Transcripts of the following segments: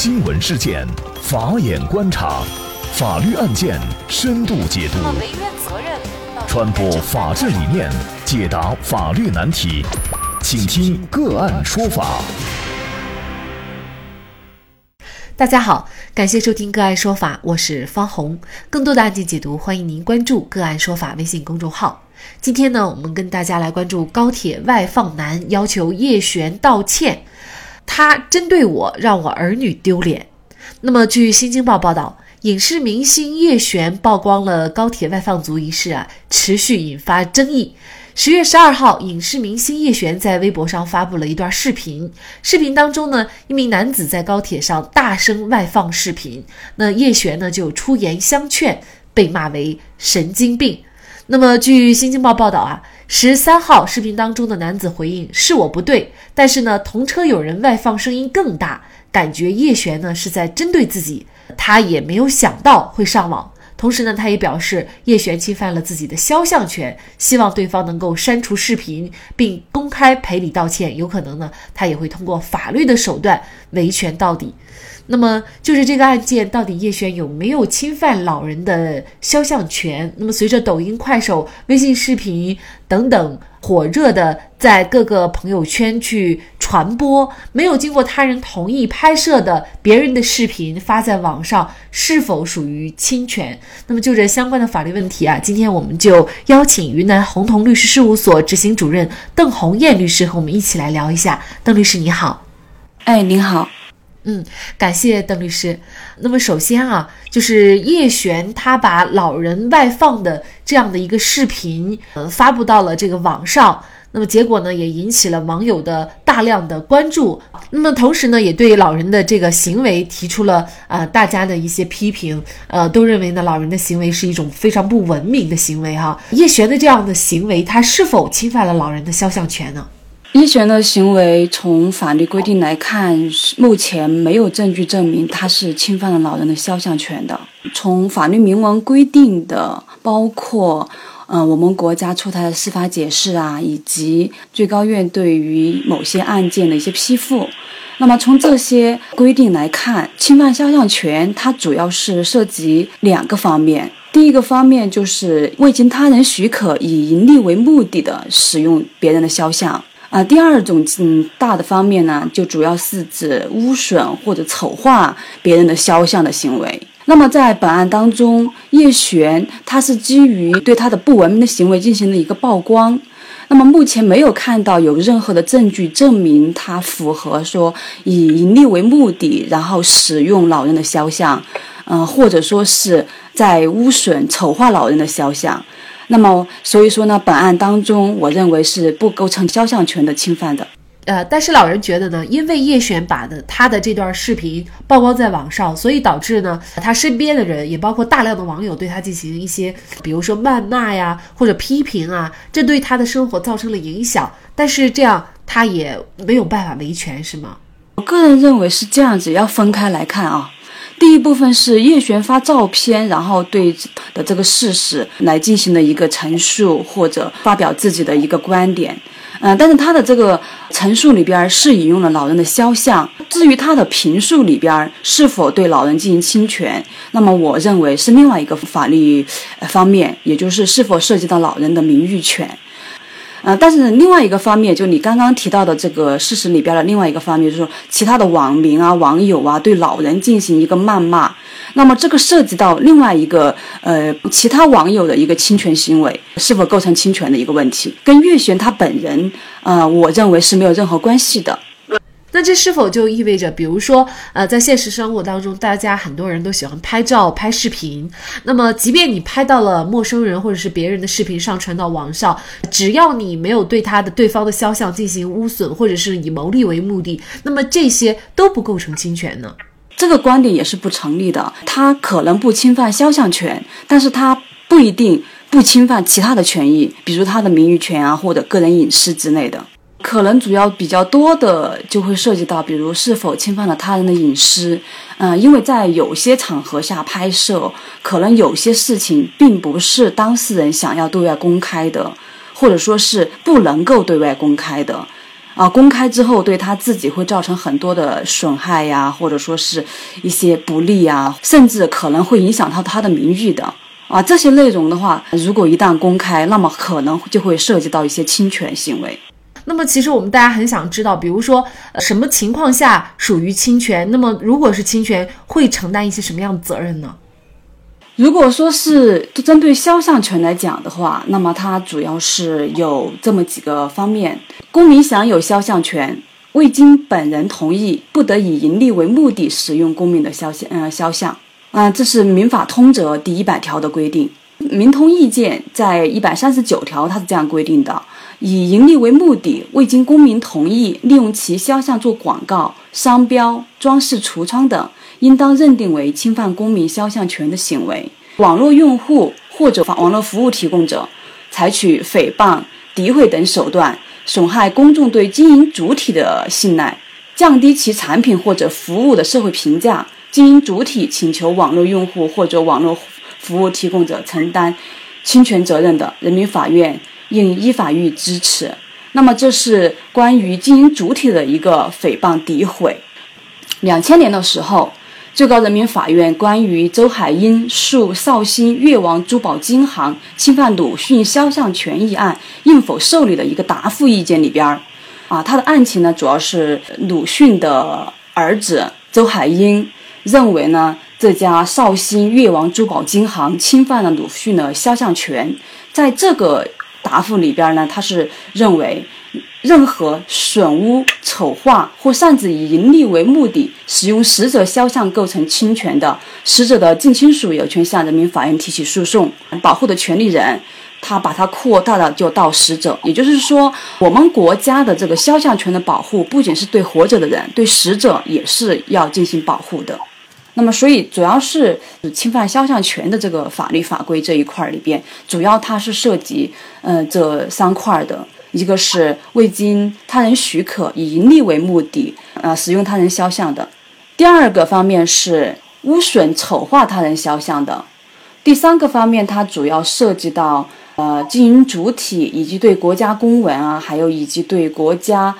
新闻事件，法眼观察，法律案件深度解读，传播法治理念，解答法律难题，请听个案说法。大家好，感谢收听个案说法，我是方红。更多的案件解读，欢迎您关注个案说法微信公众号。今天呢，我们跟大家来关注高铁外放男要求叶璇道歉。他针对我，让我儿女丢脸。那么，据《新京报》报道，影视明星叶璇曝光了高铁外放族一事啊，持续引发争议。十月十二号，影视明星叶璇在微博上发布了一段视频。视频当中呢，一名男子在高铁上大声外放视频，那叶璇呢就出言相劝，被骂为神经病。那么，据《新京报》报道啊。十三号视频当中的男子回应是我不对，但是呢，同车有人外放声音更大，感觉叶璇呢是在针对自己，他也没有想到会上网。同时呢，他也表示叶璇侵犯了自己的肖像权，希望对方能够删除视频并公开赔礼道歉。有可能呢，他也会通过法律的手段维权到底。那么，就是这个案件到底叶璇有没有侵犯老人的肖像权？那么，随着抖音、快手、微信视频等等火热的在各个朋友圈去传播，没有经过他人同意拍摄的别人的视频发在网上，是否属于侵权？那么，就这相关的法律问题啊，今天我们就邀请云南宏同律师事务所执行主任邓红艳律师和我们一起来聊一下。邓律师你好，哎，您好。嗯，感谢邓律师。那么首先啊，就是叶璇他把老人外放的这样的一个视频，呃，发布到了这个网上。那么结果呢，也引起了网友的大量的关注。那么同时呢，也对老人的这个行为提出了呃大家的一些批评。呃，都认为呢，老人的行为是一种非常不文明的行为哈。叶璇的这样的行为，他是否侵犯了老人的肖像权呢？叶璇的行为，从法律规定来看，目前没有证据证明他是侵犯了老人的肖像权的。从法律明文规定的，包括，呃，我们国家出台的司法解释啊，以及最高院对于某些案件的一些批复，那么从这些规定来看，侵犯肖像权，它主要是涉及两个方面。第一个方面就是未经他人许可，以盈利为目的的使用别人的肖像。啊，第二种嗯大的方面呢，就主要是指污损或者丑化别人的肖像的行为。那么在本案当中，叶璇他是基于对他的不文明的行为进行了一个曝光。那么目前没有看到有任何的证据证明他符合说以盈利为目的，然后使用老人的肖像，嗯，或者说是在污损丑化老人的肖像。那么，所以说呢，本案当中，我认为是不构成肖像权的侵犯的。呃，但是老人觉得呢，因为叶璇把的他的这段视频曝光在网上，所以导致呢，他身边的人，也包括大量的网友对他进行一些，比如说谩骂呀，或者批评啊，这对他的生活造成了影响。但是这样他也没有办法维权，是吗？我个人认为是这样子，要分开来看啊。第一部分是叶璇发照片，然后对的这个事实来进行的一个陈述或者发表自己的一个观点，嗯，但是他的这个陈述里边是引用了老人的肖像，至于他的评述里边是否对老人进行侵权，那么我认为是另外一个法律方面，也就是是否涉及到老人的名誉权。呃，但是另外一个方面，就你刚刚提到的这个事实里边的另外一个方面，就是说其他的网民啊、网友啊对老人进行一个谩骂，那么这个涉及到另外一个呃其他网友的一个侵权行为，是否构成侵权的一个问题，跟岳璇他本人，呃，我认为是没有任何关系的。那这是否就意味着，比如说，呃，在现实生活当中，大家很多人都喜欢拍照、拍视频。那么，即便你拍到了陌生人或者是别人的视频上传到网上，只要你没有对他的对方的肖像进行污损，或者是以牟利为目的，那么这些都不构成侵权呢？这个观点也是不成立的。他可能不侵犯肖像权，但是他不一定不侵犯其他的权益，比如他的名誉权啊，或者个人隐私之类的。可能主要比较多的就会涉及到，比如是否侵犯了他人的隐私，嗯，因为在有些场合下拍摄，可能有些事情并不是当事人想要对外公开的，或者说是不能够对外公开的，啊，公开之后对他自己会造成很多的损害呀，或者说是一些不利啊，甚至可能会影响到他的名誉的啊。这些内容的话，如果一旦公开，那么可能就会涉及到一些侵权行为。那么，其实我们大家很想知道，比如说什么情况下属于侵权？那么，如果是侵权，会承担一些什么样的责任呢？如果说是针对肖像权来讲的话，那么它主要是有这么几个方面：公民享有肖像权，未经本人同意，不得以盈利为目的使用公民的肖像，呃，肖像，啊，这是民法通则第一百条的规定。民通意见在一百三十九条，它是这样规定的：以盈利为目的，未经公民同意，利用其肖像做广告、商标、装饰橱窗等。应当认定为侵犯公民肖像权的行为。网络用户或者网络服务提供者采取诽谤、诋毁等手段，损害公众对经营主体的信赖，降低其产品或者服务的社会评价，经营主体请求网络用户或者网络服务提供者承担侵权责任的，人民法院应依法予以支持。那么，这是关于经营主体的一个诽谤、诋毁。两千年的时候。最高人民法院关于周海婴诉绍兴越王珠宝金行侵犯鲁迅肖像权益案应否受理的一个答复意见里边儿，啊，他的案情呢，主要是鲁迅的儿子周海婴认为呢，这家绍兴越王珠宝金行侵犯了鲁迅的肖像权，在这个答复里边呢，他是认为。任何损污、丑化或擅自以盈利为目的使用死者肖像构成侵权的，死者的近亲属有权向人民法院提起诉讼。保护的权利人，他把它扩大了，就到死者。也就是说，我们国家的这个肖像权的保护，不仅是对活着的人，对死者也是要进行保护的。那么，所以主要是侵犯肖像权的这个法律法规这一块里边，主要它是涉及呃这三块的。一个是未经他人许可以盈利为目的，呃，使用他人肖像的；第二个方面是污损丑化他人肖像的；第三个方面，它主要涉及到呃经营主体以及对国家公文啊，还有以及对国家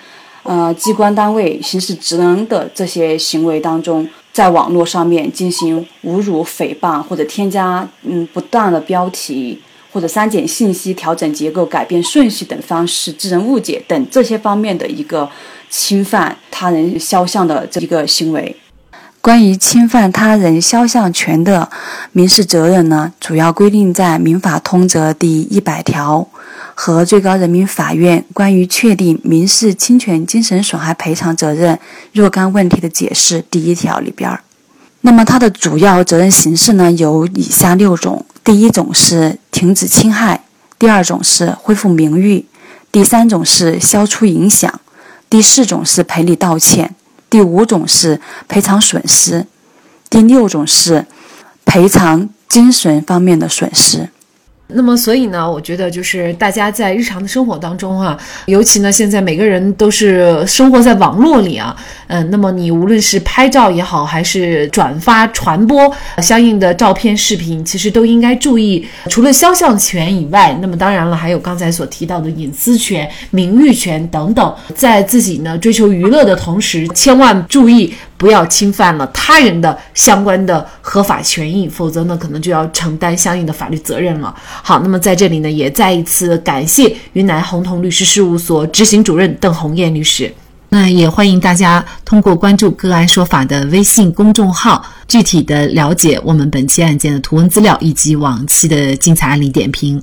呃机关单位行使职能的这些行为当中，在网络上面进行侮辱、诽谤或者添加嗯不当的标题。或者删减信息、调整结构、改变顺序等方式致人误解等这些方面的一个侵犯他人肖像的这一个行为。关于侵犯他人肖像权的民事责任呢，主要规定在《民法通则》第一百条和最高人民法院关于确定民事侵权精神损害赔偿责任若干问题的解释第一条里边儿。那么它的主要责任形式呢，有以下六种。第一种是停止侵害，第二种是恢复名誉，第三种是消除影响，第四种是赔礼道歉，第五种是赔偿损失，第六种是赔偿精神方面的损失。那么，所以呢，我觉得就是大家在日常的生活当中啊，尤其呢，现在每个人都是生活在网络里啊，嗯，那么你无论是拍照也好，还是转发传播相应的照片、视频，其实都应该注意，除了肖像权以外，那么当然了，还有刚才所提到的隐私权、名誉权等等，在自己呢追求娱乐的同时，千万注意。不要侵犯了他人的相关的合法权益，否则呢，可能就要承担相应的法律责任了。好，那么在这里呢，也再一次感谢云南红彤律师事务所执行主任邓红艳律师。那也欢迎大家通过关注“个案说法”的微信公众号，具体的了解我们本期案件的图文资料以及往期的精彩案例点评。